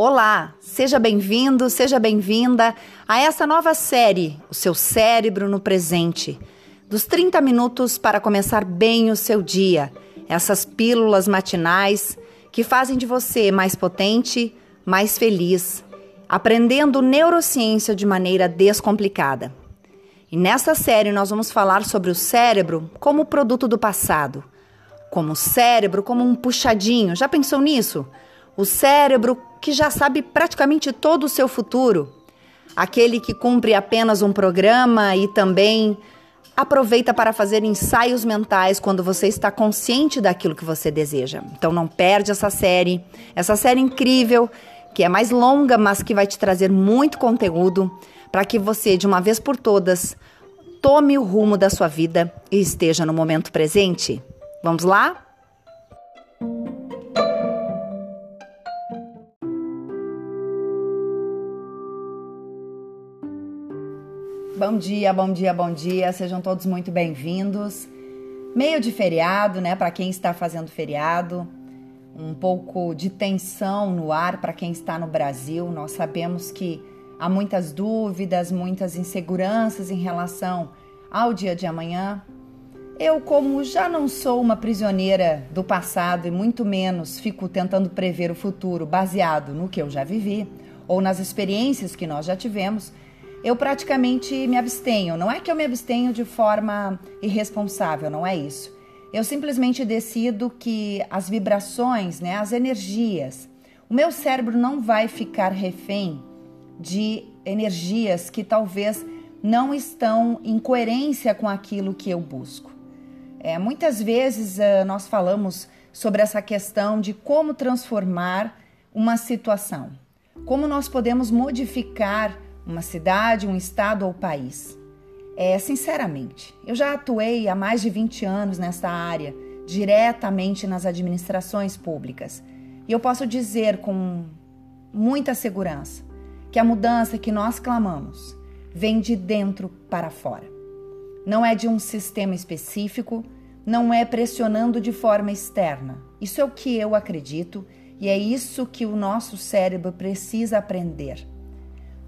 Olá, seja bem-vindo, seja bem-vinda a essa nova série, O Seu Cérebro no Presente. Dos 30 minutos para começar bem o seu dia. Essas pílulas matinais que fazem de você mais potente, mais feliz, aprendendo neurociência de maneira descomplicada. E nessa série nós vamos falar sobre o cérebro como produto do passado, como o cérebro como um puxadinho. Já pensou nisso? O cérebro que já sabe praticamente todo o seu futuro, aquele que cumpre apenas um programa e também aproveita para fazer ensaios mentais quando você está consciente daquilo que você deseja. Então não perde essa série, essa série incrível, que é mais longa, mas que vai te trazer muito conteúdo para que você, de uma vez por todas, tome o rumo da sua vida e esteja no momento presente. Vamos lá? Bom dia, bom dia, bom dia. Sejam todos muito bem-vindos. Meio de feriado, né, para quem está fazendo feriado. Um pouco de tensão no ar para quem está no Brasil. Nós sabemos que há muitas dúvidas, muitas inseguranças em relação ao dia de amanhã. Eu, como já não sou uma prisioneira do passado e muito menos fico tentando prever o futuro baseado no que eu já vivi ou nas experiências que nós já tivemos, eu praticamente me abstenho. Não é que eu me abstenho de forma irresponsável, não é isso. Eu simplesmente decido que as vibrações, né, as energias, o meu cérebro não vai ficar refém de energias que talvez não estão em coerência com aquilo que eu busco. É, muitas vezes uh, nós falamos sobre essa questão de como transformar uma situação, como nós podemos modificar uma cidade, um estado ou país. É, sinceramente, eu já atuei há mais de 20 anos nessa área, diretamente nas administrações públicas. E eu posso dizer com muita segurança que a mudança que nós clamamos vem de dentro para fora. Não é de um sistema específico, não é pressionando de forma externa. Isso é o que eu acredito e é isso que o nosso cérebro precisa aprender.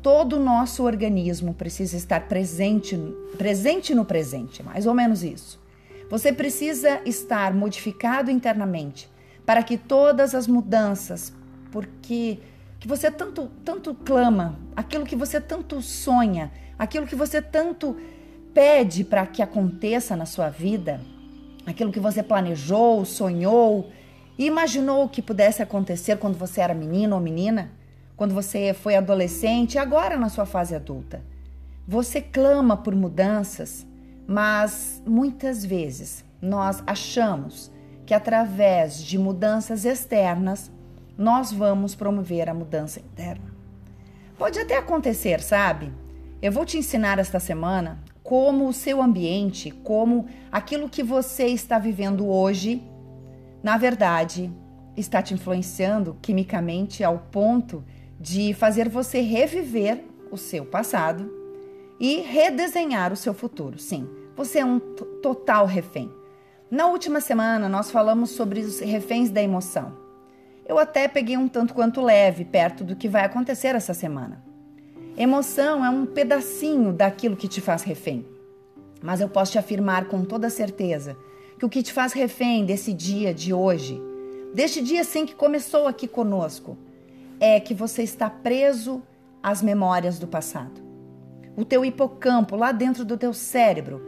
Todo o nosso organismo precisa estar presente, presente no presente, mais ou menos isso. Você precisa estar modificado internamente para que todas as mudanças, porque que você tanto tanto clama, aquilo que você tanto sonha, aquilo que você tanto pede para que aconteça na sua vida, aquilo que você planejou, sonhou, imaginou que pudesse acontecer quando você era menino ou menina, quando você foi adolescente, agora na sua fase adulta. Você clama por mudanças, mas muitas vezes nós achamos que através de mudanças externas nós vamos promover a mudança interna. Pode até acontecer, sabe? Eu vou te ensinar esta semana como o seu ambiente, como aquilo que você está vivendo hoje, na verdade, está te influenciando quimicamente ao ponto de fazer você reviver o seu passado e redesenhar o seu futuro. Sim, você é um total refém. Na última semana, nós falamos sobre os reféns da emoção. Eu até peguei um tanto quanto leve perto do que vai acontecer essa semana. Emoção é um pedacinho daquilo que te faz refém. Mas eu posso te afirmar com toda certeza que o que te faz refém desse dia de hoje, deste dia sim que começou aqui conosco, é que você está preso às memórias do passado. O teu hipocampo, lá dentro do teu cérebro,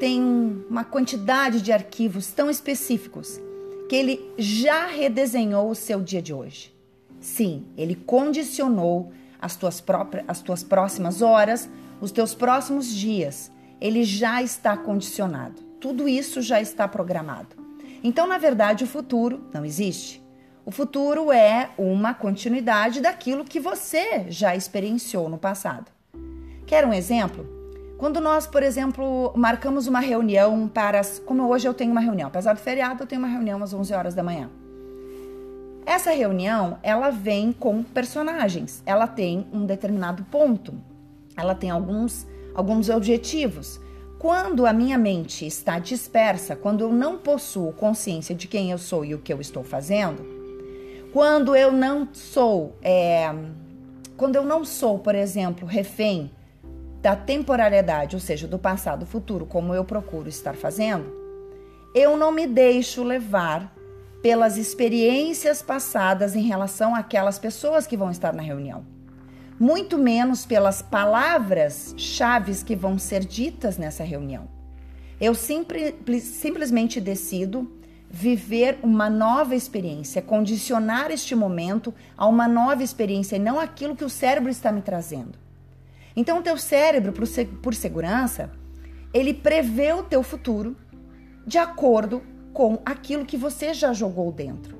tem uma quantidade de arquivos tão específicos que ele já redesenhou o seu dia de hoje. Sim, ele condicionou as tuas, próprias, as tuas próximas horas, os teus próximos dias. Ele já está condicionado. Tudo isso já está programado. Então, na verdade, o futuro não existe. O futuro é uma continuidade daquilo que você já experienciou no passado. Quer um exemplo? Quando nós, por exemplo, marcamos uma reunião para. Como hoje eu tenho uma reunião, apesar do feriado, eu tenho uma reunião às 11 horas da manhã. Essa reunião, ela vem com personagens, ela tem um determinado ponto, ela tem alguns, alguns objetivos. Quando a minha mente está dispersa, quando eu não possuo consciência de quem eu sou e o que eu estou fazendo, Quando eu não sou, é, quando eu não sou, por exemplo, refém da temporalidade, ou seja, do passado, futuro, como eu procuro estar fazendo, eu não me deixo levar pelas experiências passadas em relação àquelas pessoas que vão estar na reunião. Muito menos pelas palavras chaves que vão ser ditas nessa reunião. Eu simples, simplesmente decido viver uma nova experiência, condicionar este momento a uma nova experiência e não aquilo que o cérebro está me trazendo. Então, o teu cérebro, por segurança, ele prevê o teu futuro de acordo com aquilo que você já jogou dentro.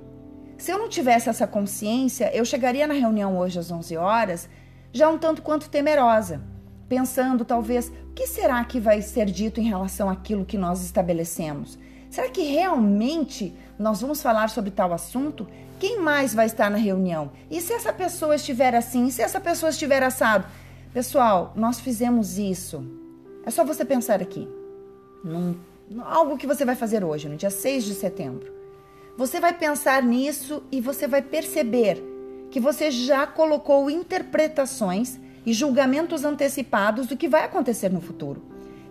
Se eu não tivesse essa consciência, eu chegaria na reunião hoje às 11 horas já um tanto quanto temerosa, pensando talvez, o que será que vai ser dito em relação àquilo que nós estabelecemos? Será que realmente nós vamos falar sobre tal assunto? Quem mais vai estar na reunião? E se essa pessoa estiver assim? E se essa pessoa estiver assado? Pessoal, nós fizemos isso. É só você pensar aqui. Num, algo que você vai fazer hoje, no dia 6 de setembro. Você vai pensar nisso e você vai perceber que você já colocou interpretações e julgamentos antecipados do que vai acontecer no futuro.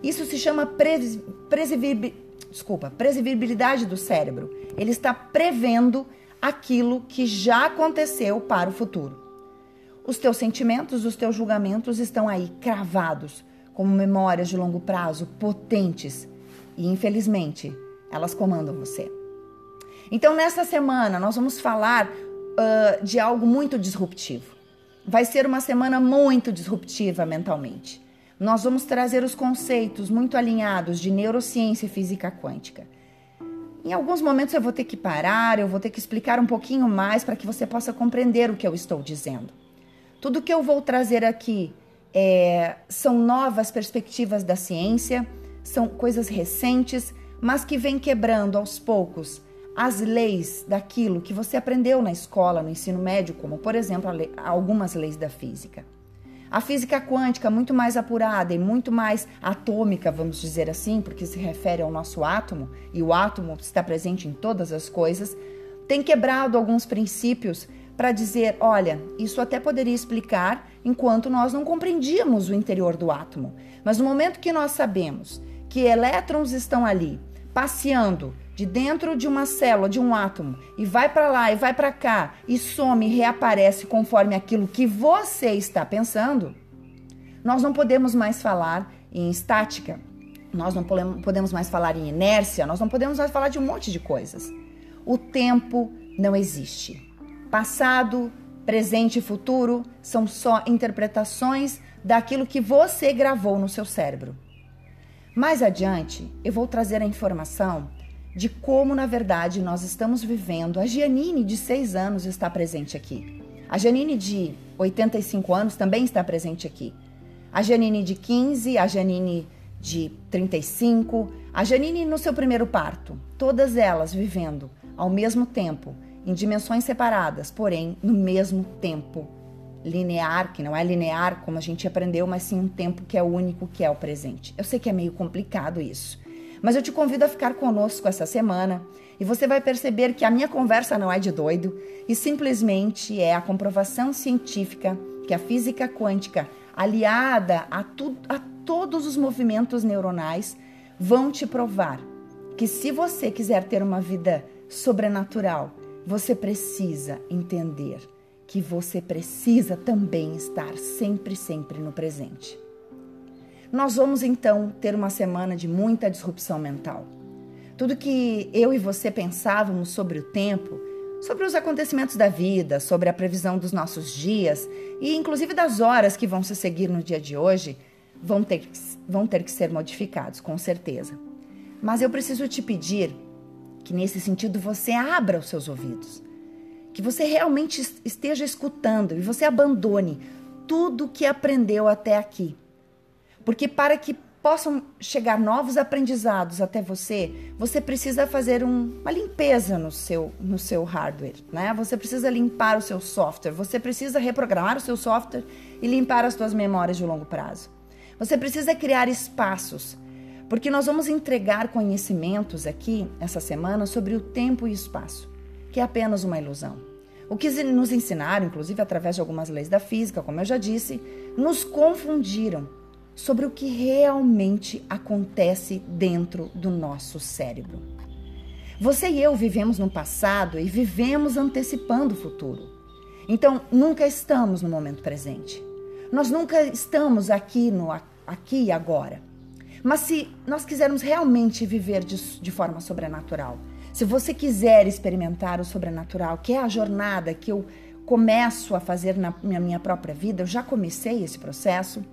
Isso se chama pres, desculpa, previsibilidade do cérebro. Ele está prevendo aquilo que já aconteceu para o futuro. Os teus sentimentos, os teus julgamentos estão aí cravados como memórias de longo prazo potentes e infelizmente elas comandam você. Então nessa semana nós vamos falar uh, de algo muito disruptivo. Vai ser uma semana muito disruptiva mentalmente. Nós vamos trazer os conceitos muito alinhados de neurociência e física quântica. Em alguns momentos eu vou ter que parar, eu vou ter que explicar um pouquinho mais para que você possa compreender o que eu estou dizendo. Tudo que eu vou trazer aqui é, são novas perspectivas da ciência, são coisas recentes, mas que vêm quebrando aos poucos as leis daquilo que você aprendeu na escola, no ensino médio, como, por exemplo, lei, algumas leis da física. A física quântica, muito mais apurada e muito mais atômica, vamos dizer assim, porque se refere ao nosso átomo, e o átomo está presente em todas as coisas, tem quebrado alguns princípios para dizer: olha, isso até poderia explicar enquanto nós não compreendíamos o interior do átomo. Mas no momento que nós sabemos que elétrons estão ali passeando de dentro de uma célula, de um átomo, e vai para lá e vai para cá e some e reaparece conforme aquilo que você está pensando, nós não podemos mais falar em estática, nós não podemos mais falar em inércia, nós não podemos mais falar de um monte de coisas. O tempo não existe. Passado, presente e futuro são só interpretações daquilo que você gravou no seu cérebro. Mais adiante, eu vou trazer a informação de como, na verdade, nós estamos vivendo. A Gianine, de 6 anos, está presente aqui. A Janine, de 85 anos, também está presente aqui. A Janine, de 15, a Janine, de 35, a Janine no seu primeiro parto. Todas elas vivendo ao mesmo tempo, em dimensões separadas, porém no mesmo tempo linear, que não é linear como a gente aprendeu, mas sim um tempo que é único, que é o presente. Eu sei que é meio complicado isso. Mas eu te convido a ficar conosco essa semana e você vai perceber que a minha conversa não é de doido e simplesmente é a comprovação científica que a física quântica, aliada a, tu, a todos os movimentos neuronais, vão te provar que se você quiser ter uma vida sobrenatural, você precisa entender que você precisa também estar sempre, sempre no presente. Nós vamos então ter uma semana de muita disrupção mental. Tudo que eu e você pensávamos sobre o tempo, sobre os acontecimentos da vida, sobre a previsão dos nossos dias e inclusive das horas que vão se seguir no dia de hoje, vão ter, vão ter que ser modificados, com certeza. Mas eu preciso te pedir que nesse sentido você abra os seus ouvidos, que você realmente esteja escutando e você abandone tudo que aprendeu até aqui porque para que possam chegar novos aprendizados até você, você precisa fazer um, uma limpeza no seu, no seu hardware, né? Você precisa limpar o seu software, você precisa reprogramar o seu software e limpar as suas memórias de longo prazo. Você precisa criar espaços, porque nós vamos entregar conhecimentos aqui essa semana sobre o tempo e espaço, que é apenas uma ilusão. o que nos ensinaram, inclusive através de algumas leis da física, como eu já disse, nos confundiram sobre o que realmente acontece dentro do nosso cérebro. Você e eu vivemos no passado e vivemos antecipando o futuro. Então, nunca estamos no momento presente. Nós nunca estamos aqui no aqui e agora. Mas se nós quisermos realmente viver de, de forma sobrenatural, se você quiser experimentar o sobrenatural, que é a jornada que eu começo a fazer na minha própria vida, eu já comecei esse processo,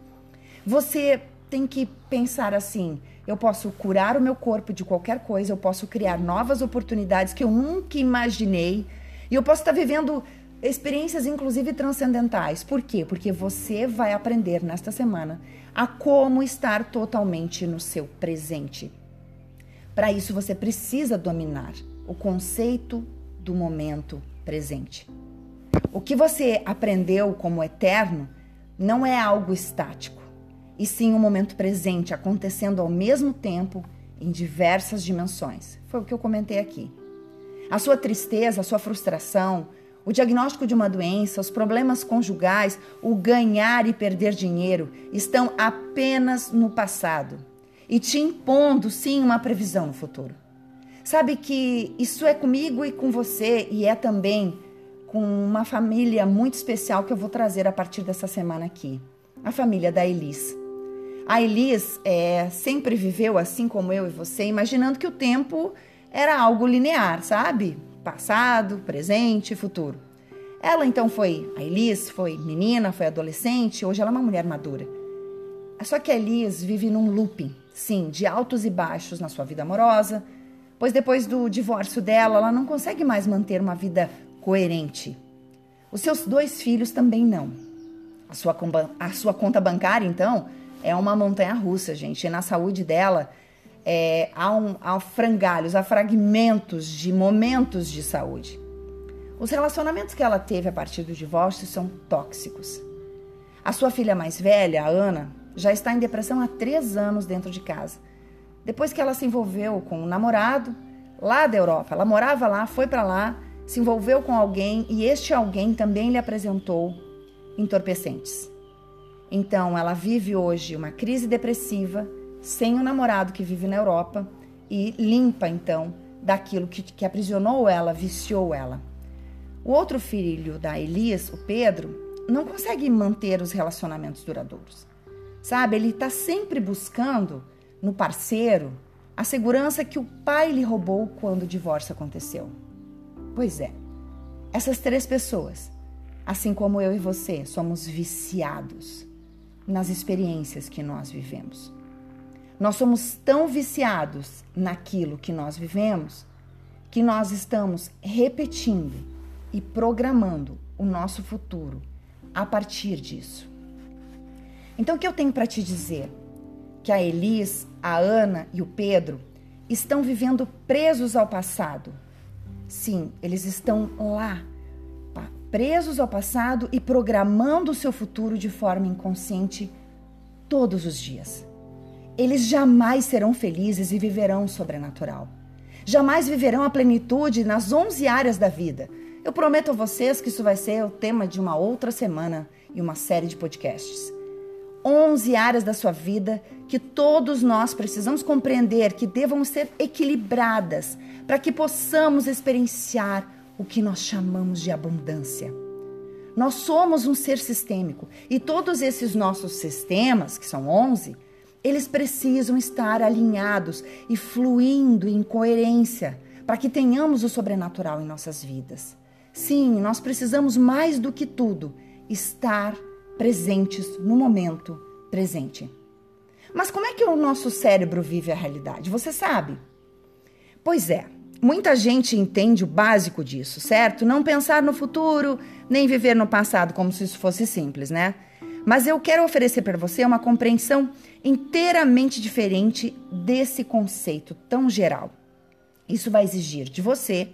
você tem que pensar assim: eu posso curar o meu corpo de qualquer coisa, eu posso criar novas oportunidades que eu nunca imaginei, e eu posso estar vivendo experiências, inclusive transcendentais. Por quê? Porque você vai aprender nesta semana a como estar totalmente no seu presente. Para isso, você precisa dominar o conceito do momento presente. O que você aprendeu como eterno não é algo estático, e sim um momento presente acontecendo ao mesmo tempo em diversas dimensões. Foi o que eu comentei aqui. A sua tristeza, a sua frustração, o diagnóstico de uma doença, os problemas conjugais, o ganhar e perder dinheiro estão apenas no passado e te impondo sim uma previsão no futuro. Sabe que isso é comigo e com você e é também com uma família muito especial que eu vou trazer a partir dessa semana aqui. A família da Elis. A Elis é, sempre viveu assim como eu e você, imaginando que o tempo era algo linear, sabe? Passado, presente, futuro. Ela então foi, a Elis foi menina, foi adolescente, hoje ela é uma mulher madura. Só que a Elis vive num looping sim, de altos e baixos na sua vida amorosa, pois depois do divórcio dela, ela não consegue mais manter uma vida coerente. Os seus dois filhos também não. A sua, a sua conta bancária, então, é uma montanha russa, gente. E na saúde dela, é, há, um, há frangalhos, há fragmentos de momentos de saúde. Os relacionamentos que ela teve a partir do divórcio são tóxicos. A sua filha mais velha, a Ana, já está em depressão há três anos dentro de casa. Depois que ela se envolveu com um namorado lá da Europa, ela morava lá, foi para lá, se envolveu com alguém e este alguém também lhe apresentou entorpecentes. Então, ela vive hoje uma crise depressiva, sem o um namorado que vive na Europa e limpa então daquilo que, que aprisionou ela, viciou ela. O outro filho da Elias, o Pedro, não consegue manter os relacionamentos duradouros. Sabe, ele está sempre buscando no parceiro a segurança que o pai lhe roubou quando o divórcio aconteceu. Pois é, essas três pessoas, assim como eu e você, somos viciados nas experiências que nós vivemos. Nós somos tão viciados naquilo que nós vivemos que nós estamos repetindo e programando o nosso futuro a partir disso. Então, o que eu tenho para te dizer? Que a Elis, a Ana e o Pedro estão vivendo presos ao passado. Sim, eles estão lá, presos ao passado e programando o seu futuro de forma inconsciente todos os dias. Eles jamais serão felizes e viverão o sobrenatural. Jamais viverão a plenitude nas 11 áreas da vida. Eu prometo a vocês que isso vai ser o tema de uma outra semana e uma série de podcasts. 11 áreas da sua vida que todos nós precisamos compreender que devam ser equilibradas para que possamos experienciar o que nós chamamos de abundância. Nós somos um ser sistêmico e todos esses nossos sistemas, que são 11, eles precisam estar alinhados e fluindo em coerência para que tenhamos o sobrenatural em nossas vidas. Sim, nós precisamos mais do que tudo estar presentes no momento presente. Mas como é que o nosso cérebro vive a realidade? Você sabe? Pois é, muita gente entende o básico disso, certo? Não pensar no futuro, nem viver no passado como se isso fosse simples, né? Mas eu quero oferecer para você uma compreensão inteiramente diferente desse conceito tão geral. Isso vai exigir de você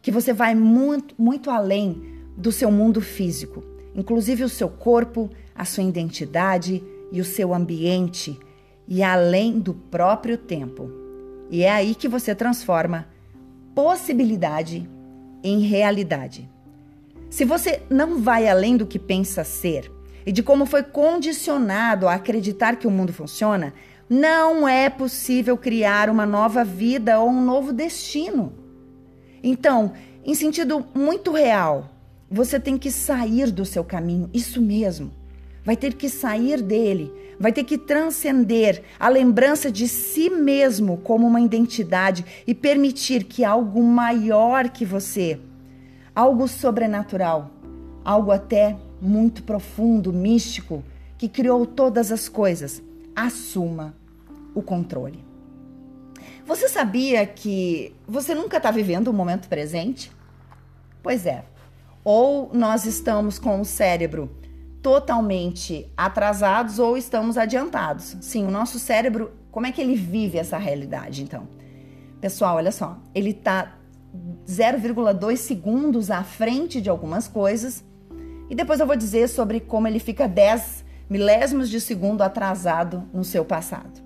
que você vai muito, muito além do seu mundo físico inclusive o seu corpo, a sua identidade e o seu ambiente, e além do próprio tempo. E é aí que você transforma possibilidade em realidade. Se você não vai além do que pensa ser e de como foi condicionado a acreditar que o mundo funciona, não é possível criar uma nova vida ou um novo destino. Então, em sentido muito real, você tem que sair do seu caminho, isso mesmo. Vai ter que sair dele, vai ter que transcender a lembrança de si mesmo como uma identidade e permitir que algo maior que você, algo sobrenatural, algo até muito profundo, místico, que criou todas as coisas, assuma o controle. Você sabia que você nunca está vivendo o momento presente? Pois é. Ou nós estamos com o cérebro totalmente atrasados ou estamos adiantados. Sim, o nosso cérebro, como é que ele vive essa realidade então? Pessoal, olha só, ele está 0,2 segundos à frente de algumas coisas e depois eu vou dizer sobre como ele fica 10 milésimos de segundo atrasado no seu passado.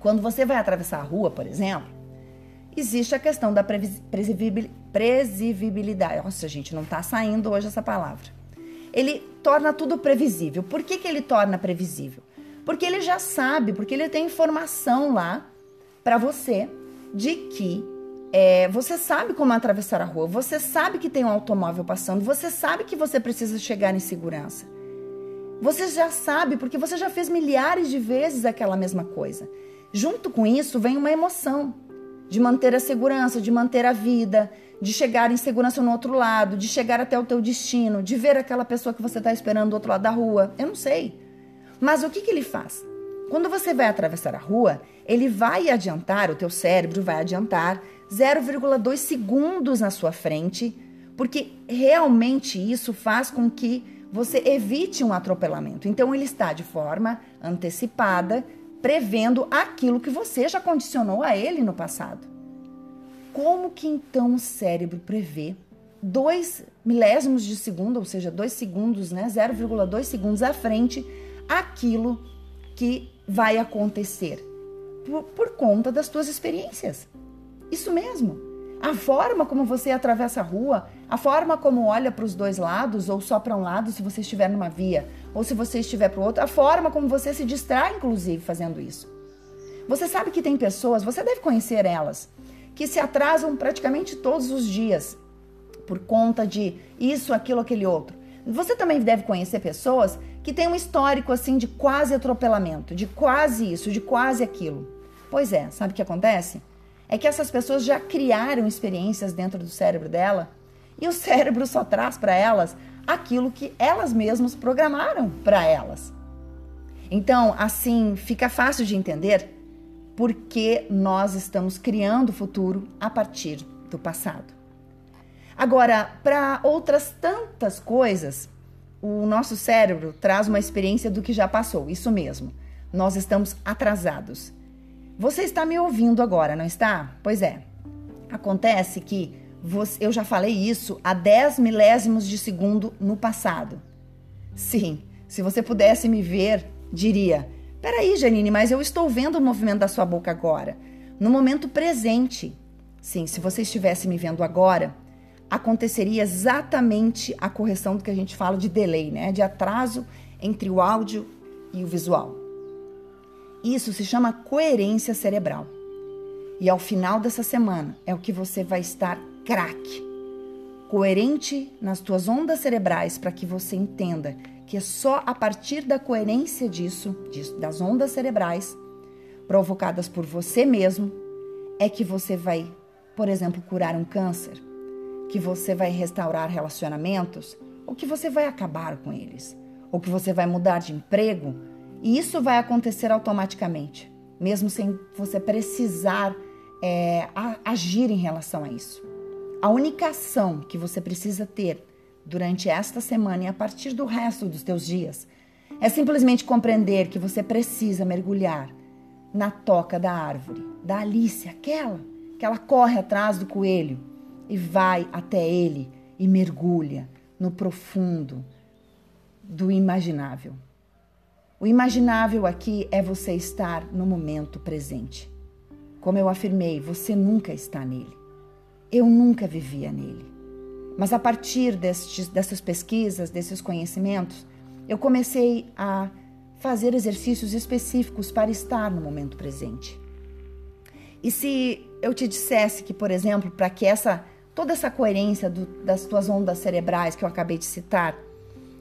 Quando você vai atravessar a rua, por exemplo, existe a questão da previsibilidade. Nossa, gente, não está saindo hoje essa palavra. Ele torna tudo previsível. Por que, que ele torna previsível? Porque ele já sabe, porque ele tem informação lá para você de que é, você sabe como atravessar a rua, você sabe que tem um automóvel passando, você sabe que você precisa chegar em segurança. Você já sabe, porque você já fez milhares de vezes aquela mesma coisa. Junto com isso vem uma emoção de manter a segurança, de manter a vida, de chegar em segurança no outro lado, de chegar até o teu destino, de ver aquela pessoa que você está esperando do outro lado da rua. Eu não sei. Mas o que, que ele faz? Quando você vai atravessar a rua, ele vai adiantar, o teu cérebro vai adiantar 0,2 segundos na sua frente, porque realmente isso faz com que você evite um atropelamento. Então ele está de forma antecipada prevendo aquilo que você já condicionou a ele no passado. Como que então o cérebro prevê dois milésimos de segundo, ou seja, dois segundos, né, 0,2 segundos à frente, aquilo que vai acontecer por, por conta das tuas experiências. Isso mesmo. A forma como você atravessa a rua, a forma como olha para os dois lados ou só para um lado se você estiver numa via, ou se você estiver para o outro, a forma como você se distrai, inclusive, fazendo isso. Você sabe que tem pessoas, você deve conhecer elas, que se atrasam praticamente todos os dias por conta de isso, aquilo, aquele outro. Você também deve conhecer pessoas que têm um histórico assim de quase atropelamento, de quase isso, de quase aquilo. Pois é, sabe o que acontece? É que essas pessoas já criaram experiências dentro do cérebro dela e o cérebro só traz para elas aquilo que elas mesmas programaram para elas. Então, assim, fica fácil de entender porque nós estamos criando o futuro a partir do passado. Agora, para outras tantas coisas, o nosso cérebro traz uma experiência do que já passou, isso mesmo. Nós estamos atrasados. Você está me ouvindo agora, não está? Pois é. Acontece que eu já falei isso há 10 milésimos de segundo no passado. Sim, se você pudesse me ver, diria: Peraí, Janine, mas eu estou vendo o movimento da sua boca agora, no momento presente. Sim, se você estivesse me vendo agora, aconteceria exatamente a correção do que a gente fala de delay, né? De atraso entre o áudio e o visual. Isso se chama coerência cerebral. E ao final dessa semana é o que você vai estar craque, coerente nas tuas ondas cerebrais para que você entenda que é só a partir da coerência disso, disso, das ondas cerebrais provocadas por você mesmo, é que você vai, por exemplo, curar um câncer, que você vai restaurar relacionamentos, ou que você vai acabar com eles, ou que você vai mudar de emprego, e isso vai acontecer automaticamente, mesmo sem você precisar é, agir em relação a isso. A única ação que você precisa ter durante esta semana e a partir do resto dos teus dias é simplesmente compreender que você precisa mergulhar na toca da árvore, da Alice, aquela que ela corre atrás do coelho e vai até ele e mergulha no profundo do imaginável. O imaginável aqui é você estar no momento presente. Como eu afirmei, você nunca está nele. Eu nunca vivia nele. Mas a partir destes, dessas pesquisas, desses conhecimentos, eu comecei a fazer exercícios específicos para estar no momento presente. E se eu te dissesse que, por exemplo, para que essa toda essa coerência do, das tuas ondas cerebrais que eu acabei de citar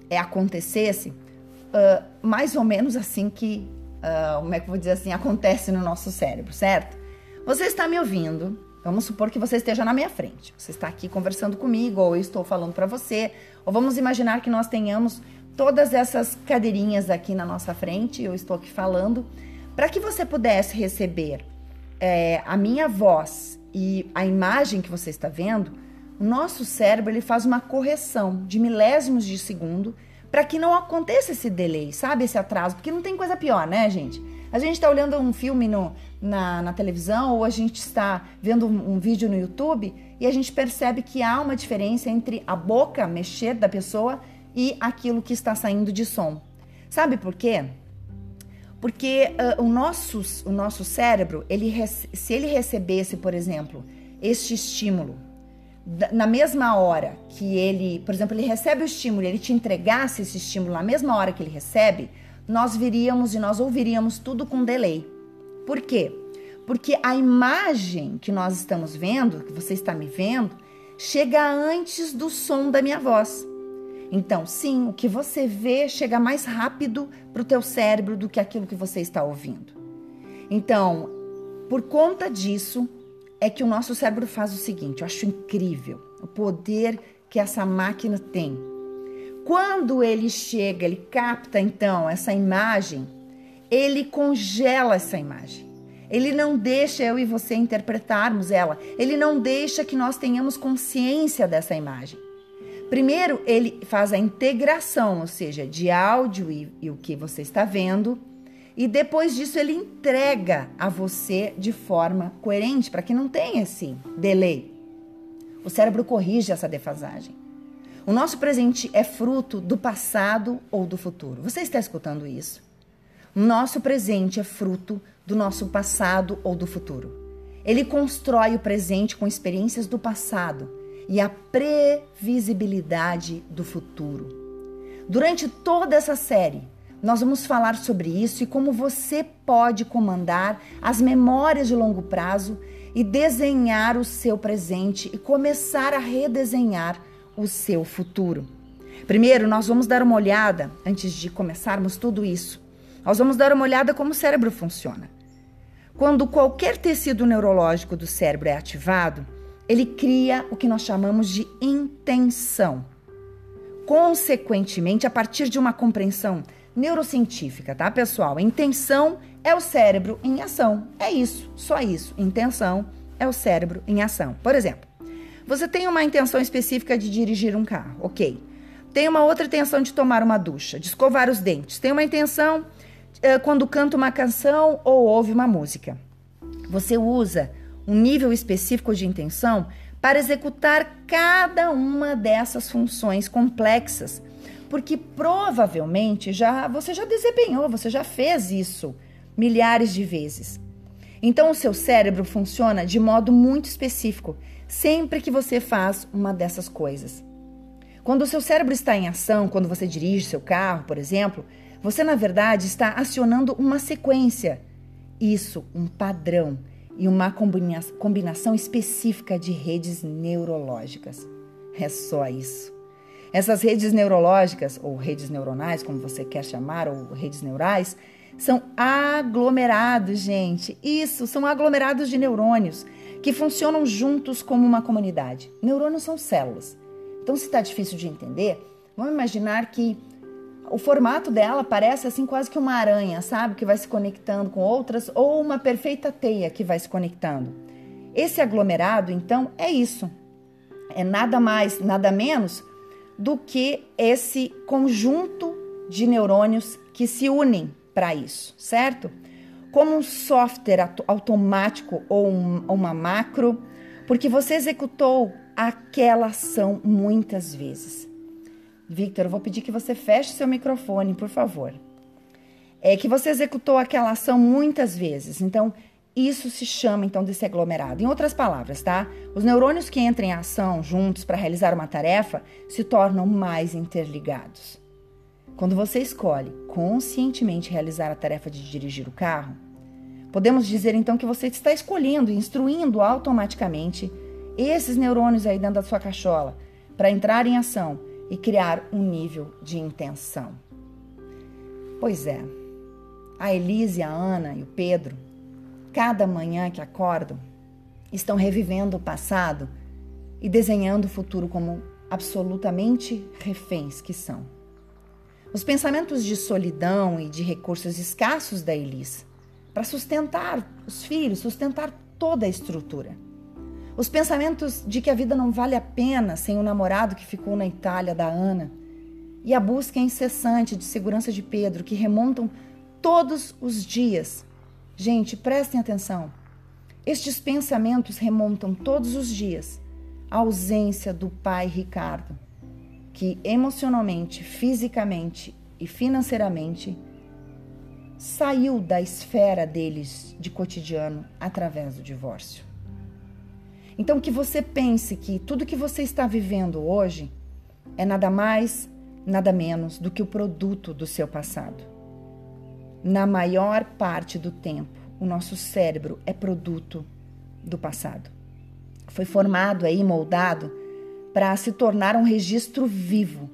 é, acontecesse, uh, mais ou menos assim que, uh, como é que eu vou dizer assim, acontece no nosso cérebro, certo? Você está me ouvindo, vamos supor que você esteja na minha frente, você está aqui conversando comigo, ou eu estou falando para você, ou vamos imaginar que nós tenhamos todas essas cadeirinhas aqui na nossa frente, eu estou aqui falando, para que você pudesse receber é, a minha voz e a imagem que você está vendo, o nosso cérebro ele faz uma correção de milésimos de segundo para que não aconteça esse delay, sabe? Esse atraso, porque não tem coisa pior, né, gente? A gente está olhando um filme no, na, na, televisão ou a gente está vendo um, um vídeo no YouTube e a gente percebe que há uma diferença entre a boca mexer da pessoa e aquilo que está saindo de som. Sabe por quê? Porque uh, o, nosso, o nosso cérebro, ele, se ele recebesse, por exemplo, este estímulo, na mesma hora que ele, por exemplo, ele recebe o estímulo, ele te entregasse esse estímulo na mesma hora que ele recebe, nós viríamos e nós ouviríamos tudo com delay. Por quê? Porque a imagem que nós estamos vendo, que você está me vendo, chega antes do som da minha voz. Então, sim, o que você vê chega mais rápido para o teu cérebro do que aquilo que você está ouvindo. Então, por conta disso, é que o nosso cérebro faz o seguinte: eu acho incrível o poder que essa máquina tem. Quando ele chega, ele capta então essa imagem, ele congela essa imagem. Ele não deixa eu e você interpretarmos ela. Ele não deixa que nós tenhamos consciência dessa imagem. Primeiro, ele faz a integração, ou seja, de áudio e, e o que você está vendo, e depois disso ele entrega a você de forma coerente, para que não tenha esse delay. O cérebro corrige essa defasagem. O nosso presente é fruto do passado ou do futuro. Você está escutando isso? Nosso presente é fruto do nosso passado ou do futuro. Ele constrói o presente com experiências do passado e a previsibilidade do futuro. Durante toda essa série, nós vamos falar sobre isso e como você pode comandar as memórias de longo prazo e desenhar o seu presente e começar a redesenhar o seu futuro. Primeiro, nós vamos dar uma olhada, antes de começarmos tudo isso, nós vamos dar uma olhada como o cérebro funciona. Quando qualquer tecido neurológico do cérebro é ativado, ele cria o que nós chamamos de intenção. Consequentemente, a partir de uma compreensão neurocientífica, tá, pessoal? Intenção é o cérebro em ação. É isso, só isso. Intenção é o cérebro em ação. Por exemplo, você tem uma intenção específica de dirigir um carro, ok. Tem uma outra intenção de tomar uma ducha, de escovar os dentes. Tem uma intenção quando canta uma canção ou ouve uma música. Você usa um nível específico de intenção para executar cada uma dessas funções complexas, porque provavelmente já você já desempenhou, você já fez isso milhares de vezes. Então o seu cérebro funciona de modo muito específico sempre que você faz uma dessas coisas. Quando o seu cérebro está em ação, quando você dirige seu carro, por exemplo, você na verdade está acionando uma sequência. Isso, um padrão e uma combinação específica de redes neurológicas. É só isso. Essas redes neurológicas, ou redes neuronais, como você quer chamar, ou redes neurais, são aglomerados, gente. Isso, são aglomerados de neurônios que funcionam juntos como uma comunidade. Neurônios são células. Então, se está difícil de entender, vamos imaginar que o formato dela parece assim quase que uma aranha, sabe? Que vai se conectando com outras, ou uma perfeita teia que vai se conectando. Esse aglomerado, então, é isso. É nada mais, nada menos do que esse conjunto de neurônios que se unem para isso, certo? Como um software automático ou um, uma macro, porque você executou aquela ação muitas vezes. Victor, eu vou pedir que você feche seu microfone, por favor. É que você executou aquela ação muitas vezes. Então, Isso se chama então desse aglomerado. Em outras palavras, tá? Os neurônios que entram em ação juntos para realizar uma tarefa se tornam mais interligados. Quando você escolhe conscientemente realizar a tarefa de dirigir o carro, podemos dizer então que você está escolhendo e instruindo automaticamente esses neurônios aí dentro da sua cachola para entrar em ação e criar um nível de intenção. Pois é, a Elise, a Ana e o Pedro cada manhã que acordam, estão revivendo o passado e desenhando o futuro como absolutamente reféns que são. Os pensamentos de solidão e de recursos escassos da Elis para sustentar os filhos, sustentar toda a estrutura. Os pensamentos de que a vida não vale a pena sem o namorado que ficou na Itália da Ana. E a busca incessante de segurança de Pedro, que remontam todos os dias Gente, prestem atenção. Estes pensamentos remontam todos os dias à ausência do pai Ricardo, que emocionalmente, fisicamente e financeiramente saiu da esfera deles de cotidiano através do divórcio. Então, que você pense que tudo que você está vivendo hoje é nada mais, nada menos do que o produto do seu passado. Na maior parte do tempo, o nosso cérebro é produto do passado. Foi formado aí, moldado, para se tornar um registro vivo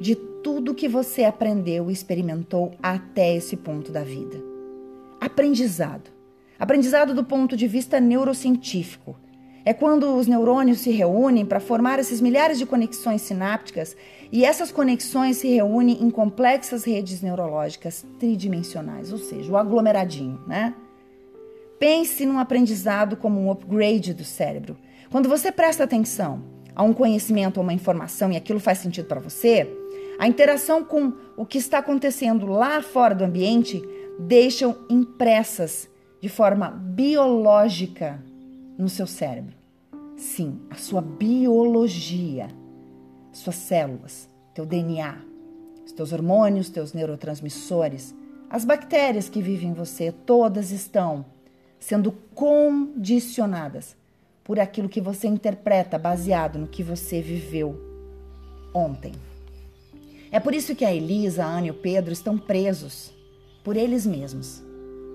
de tudo que você aprendeu e experimentou até esse ponto da vida. Aprendizado. Aprendizado do ponto de vista neurocientífico é quando os neurônios se reúnem para formar esses milhares de conexões sinápticas e essas conexões se reúnem em complexas redes neurológicas tridimensionais, ou seja, o aglomeradinho, né? Pense num aprendizado como um upgrade do cérebro. Quando você presta atenção a um conhecimento ou uma informação e aquilo faz sentido para você, a interação com o que está acontecendo lá fora do ambiente deixam impressas de forma biológica no seu cérebro. Sim, a sua biologia, suas células, teu DNA, os teus hormônios, teus neurotransmissores, as bactérias que vivem em você, todas estão sendo condicionadas por aquilo que você interpreta baseado no que você viveu ontem. É por isso que a Elisa, a Ana e o Pedro estão presos por eles mesmos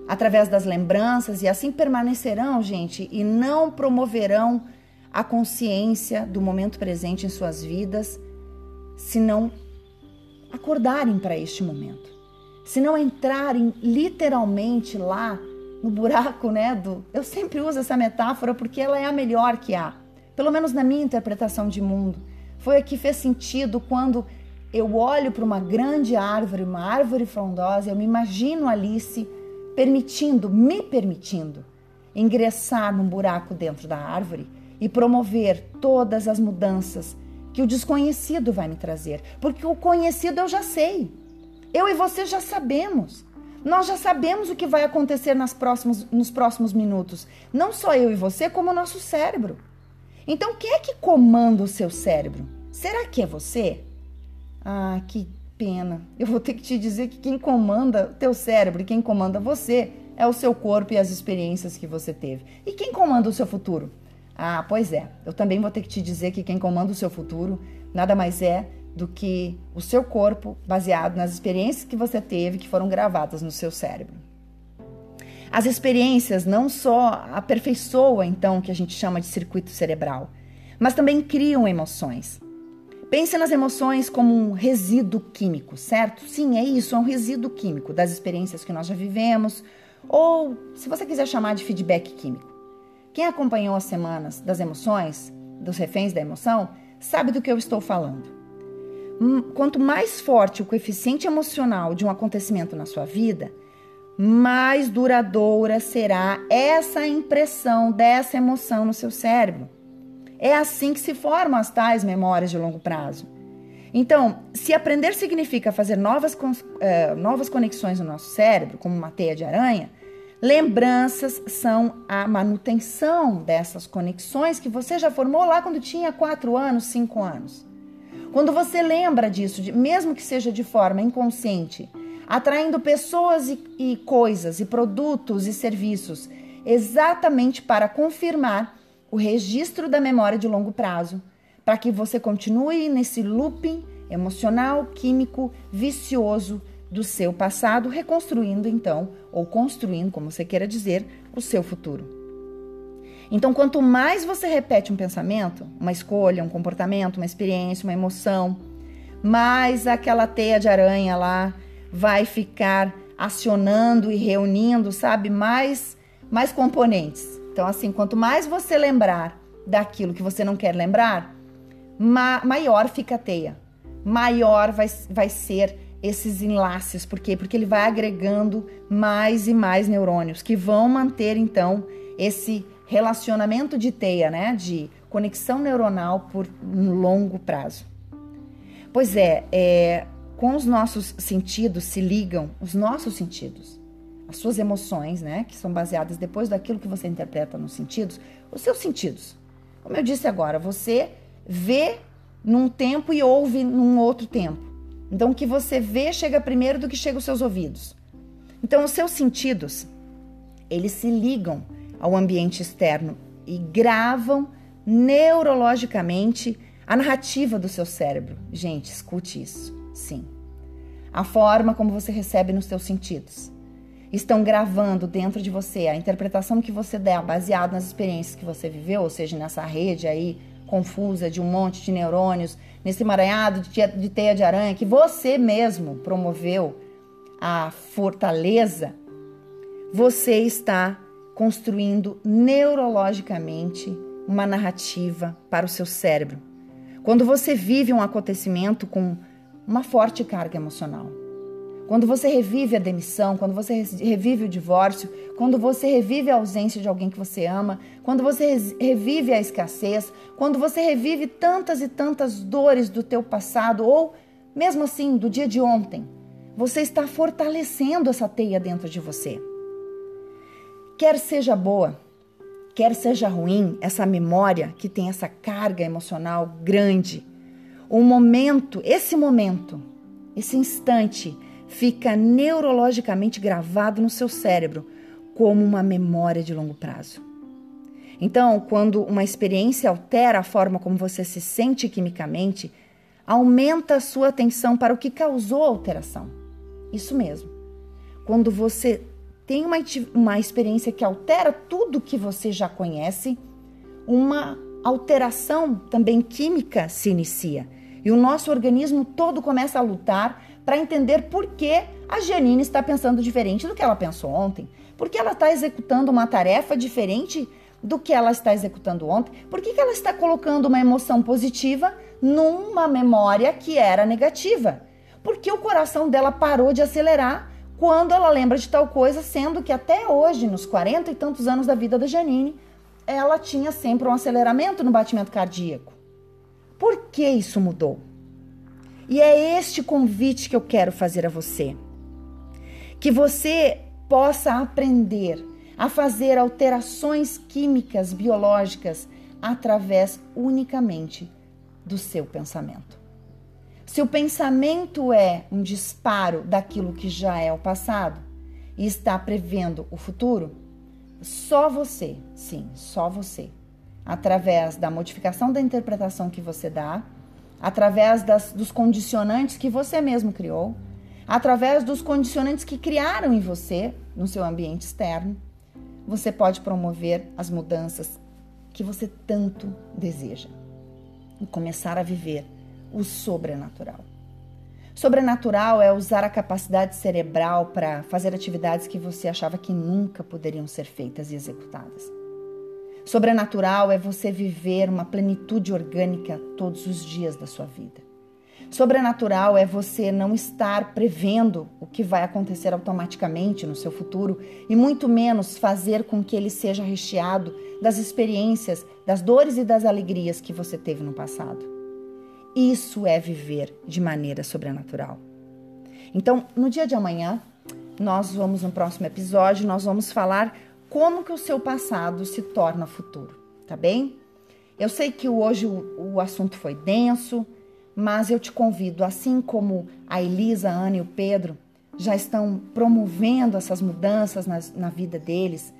através das lembranças e assim permanecerão, gente, e não promoverão a consciência do momento presente em suas vidas se não acordarem para este momento, se não entrarem literalmente lá no buraco, né, do Eu sempre uso essa metáfora porque ela é a melhor que há, pelo menos na minha interpretação de mundo. Foi a que fez sentido quando eu olho para uma grande árvore, uma árvore frondosa, eu me imagino Alice permitindo, me permitindo, ingressar num buraco dentro da árvore e promover todas as mudanças que o desconhecido vai me trazer. Porque o conhecido eu já sei. Eu e você já sabemos. Nós já sabemos o que vai acontecer nas próximos, nos próximos minutos. Não só eu e você, como o nosso cérebro. Então, quem é que comanda o seu cérebro? Será que é você? Ah, que pena. Eu vou ter que te dizer que quem comanda teu cérebro e quem comanda você é o seu corpo e as experiências que você teve. E quem comanda o seu futuro? Ah, pois é. Eu também vou ter que te dizer que quem comanda o seu futuro nada mais é do que o seu corpo baseado nas experiências que você teve que foram gravadas no seu cérebro. As experiências não só aperfeiçoam então o que a gente chama de circuito cerebral, mas também criam emoções. Pense nas emoções como um resíduo químico, certo? Sim, é isso, é um resíduo químico das experiências que nós já vivemos, ou se você quiser chamar de feedback químico. Quem acompanhou as semanas das emoções, dos reféns da emoção, sabe do que eu estou falando. Hum, quanto mais forte o coeficiente emocional de um acontecimento na sua vida, mais duradoura será essa impressão dessa emoção no seu cérebro. É assim que se formam as tais memórias de longo prazo. Então, se aprender significa fazer novas, uh, novas conexões no nosso cérebro, como uma teia de aranha, lembranças são a manutenção dessas conexões que você já formou lá quando tinha 4 anos, 5 anos. Quando você lembra disso, mesmo que seja de forma inconsciente, atraindo pessoas e, e coisas, e produtos e serviços exatamente para confirmar o registro da memória de longo prazo, para que você continue nesse looping emocional, químico, vicioso do seu passado, reconstruindo então, ou construindo, como você queira dizer, o seu futuro. Então, quanto mais você repete um pensamento, uma escolha, um comportamento, uma experiência, uma emoção, mais aquela teia de aranha lá vai ficar acionando e reunindo, sabe, mais mais componentes. Então, assim, quanto mais você lembrar daquilo que você não quer lembrar, ma maior fica a teia, maior vai, vai ser esses enlaces. Por quê? Porque ele vai agregando mais e mais neurônios que vão manter, então, esse relacionamento de teia, né? De conexão neuronal por um longo prazo. Pois é, é com os nossos sentidos se ligam os nossos sentidos, as suas emoções, né? Que são baseadas depois daquilo que você interpreta nos sentidos, os seus sentidos. Como eu disse agora, você vê num tempo e ouve num outro tempo. Então, o que você vê chega primeiro do que chega os seus ouvidos. Então, os seus sentidos, eles se ligam ao ambiente externo e gravam neurologicamente a narrativa do seu cérebro. Gente, escute isso. Sim. A forma como você recebe nos seus sentidos. Estão gravando dentro de você a interpretação que você der baseado nas experiências que você viveu, ou seja, nessa rede aí confusa de um monte de neurônios, nesse emaranhado de teia de aranha que você mesmo promoveu a fortaleza, você está construindo neurologicamente uma narrativa para o seu cérebro. Quando você vive um acontecimento com uma forte carga emocional, quando você revive a demissão, quando você revive o divórcio, quando você revive a ausência de alguém que você ama, quando você revive a escassez, quando você revive tantas e tantas dores do teu passado ou mesmo assim do dia de ontem, você está fortalecendo essa teia dentro de você. Quer seja boa, quer seja ruim, essa memória que tem essa carga emocional grande, o momento, esse momento, esse instante fica neurologicamente gravado no seu cérebro como uma memória de longo prazo. Então, quando uma experiência altera a forma como você se sente quimicamente, aumenta a sua atenção para o que causou a alteração. Isso mesmo. Quando você tem uma, uma experiência que altera tudo que você já conhece, uma alteração também química se inicia. E o nosso organismo todo começa a lutar para entender por que a Janine está pensando diferente do que ela pensou ontem. Por que ela está executando uma tarefa diferente do que ela está executando ontem? Por que, que ela está colocando uma emoção positiva numa memória que era negativa? Porque o coração dela parou de acelerar quando ela lembra de tal coisa, sendo que até hoje, nos 40 e tantos anos da vida da Janine, ela tinha sempre um aceleramento no batimento cardíaco. Por que isso mudou? E é este convite que eu quero fazer a você. Que você possa aprender a fazer alterações químicas, biológicas, através unicamente do seu pensamento. Se o pensamento é um disparo daquilo que já é o passado e está prevendo o futuro, só você, sim, só você, através da modificação da interpretação que você dá, através das, dos condicionantes que você mesmo criou, através dos condicionantes que criaram em você, no seu ambiente externo, você pode promover as mudanças que você tanto deseja e começar a viver o sobrenatural. Sobrenatural é usar a capacidade cerebral para fazer atividades que você achava que nunca poderiam ser feitas e executadas. Sobrenatural é você viver uma plenitude orgânica todos os dias da sua vida. Sobrenatural é você não estar prevendo o que vai acontecer automaticamente no seu futuro e muito menos fazer com que ele seja recheado das experiências, das dores e das alegrias que você teve no passado. Isso é viver de maneira sobrenatural. Então, no dia de amanhã, nós vamos no próximo episódio, nós vamos falar como que o seu passado se torna futuro, tá bem? Eu sei que hoje o, o assunto foi denso, mas eu te convido, assim como a Elisa, a Ana e o Pedro já estão promovendo essas mudanças na, na vida deles,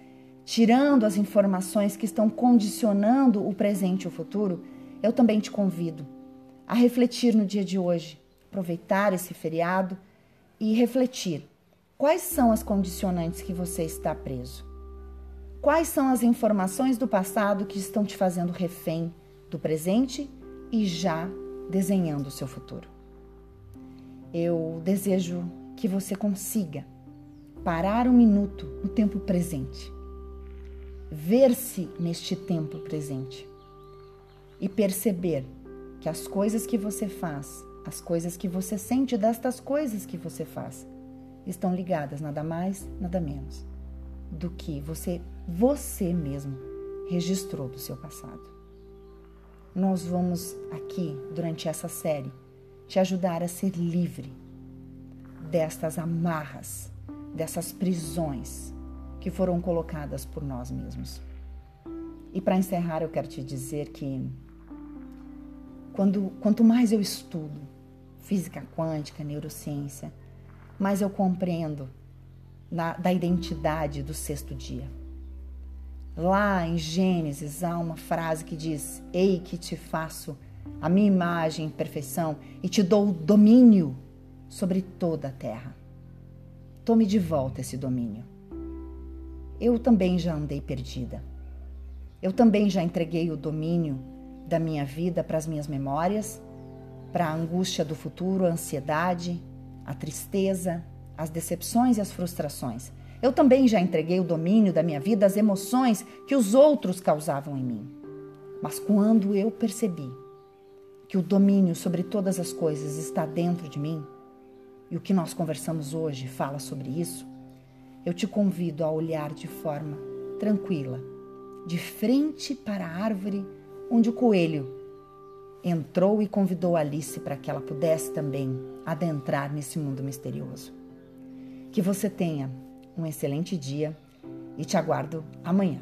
tirando as informações que estão condicionando o presente e o futuro, eu também te convido a refletir no dia de hoje, aproveitar esse feriado e refletir quais são as condicionantes que você está preso. Quais são as informações do passado que estão te fazendo refém do presente e já desenhando o seu futuro? Eu desejo que você consiga parar um minuto no tempo presente ver-se neste tempo presente e perceber que as coisas que você faz, as coisas que você sente destas coisas que você faz, estão ligadas nada mais, nada menos do que você você mesmo registrou do seu passado. Nós vamos aqui durante essa série te ajudar a ser livre destas amarras, dessas prisões que foram colocadas por nós mesmos. E para encerrar, eu quero te dizer que quando, quanto mais eu estudo física quântica, neurociência, mais eu compreendo na, da identidade do sexto dia. Lá em Gênesis há uma frase que diz: Ei, que te faço a minha imagem em perfeição e te dou domínio sobre toda a terra. Tome de volta esse domínio eu também já andei perdida. Eu também já entreguei o domínio da minha vida para as minhas memórias, para a angústia do futuro, a ansiedade, a tristeza, as decepções e as frustrações. Eu também já entreguei o domínio da minha vida às emoções que os outros causavam em mim. Mas quando eu percebi que o domínio sobre todas as coisas está dentro de mim, e o que nós conversamos hoje fala sobre isso, eu te convido a olhar de forma tranquila, de frente para a árvore onde o coelho entrou e convidou Alice para que ela pudesse também adentrar nesse mundo misterioso. Que você tenha um excelente dia e te aguardo amanhã.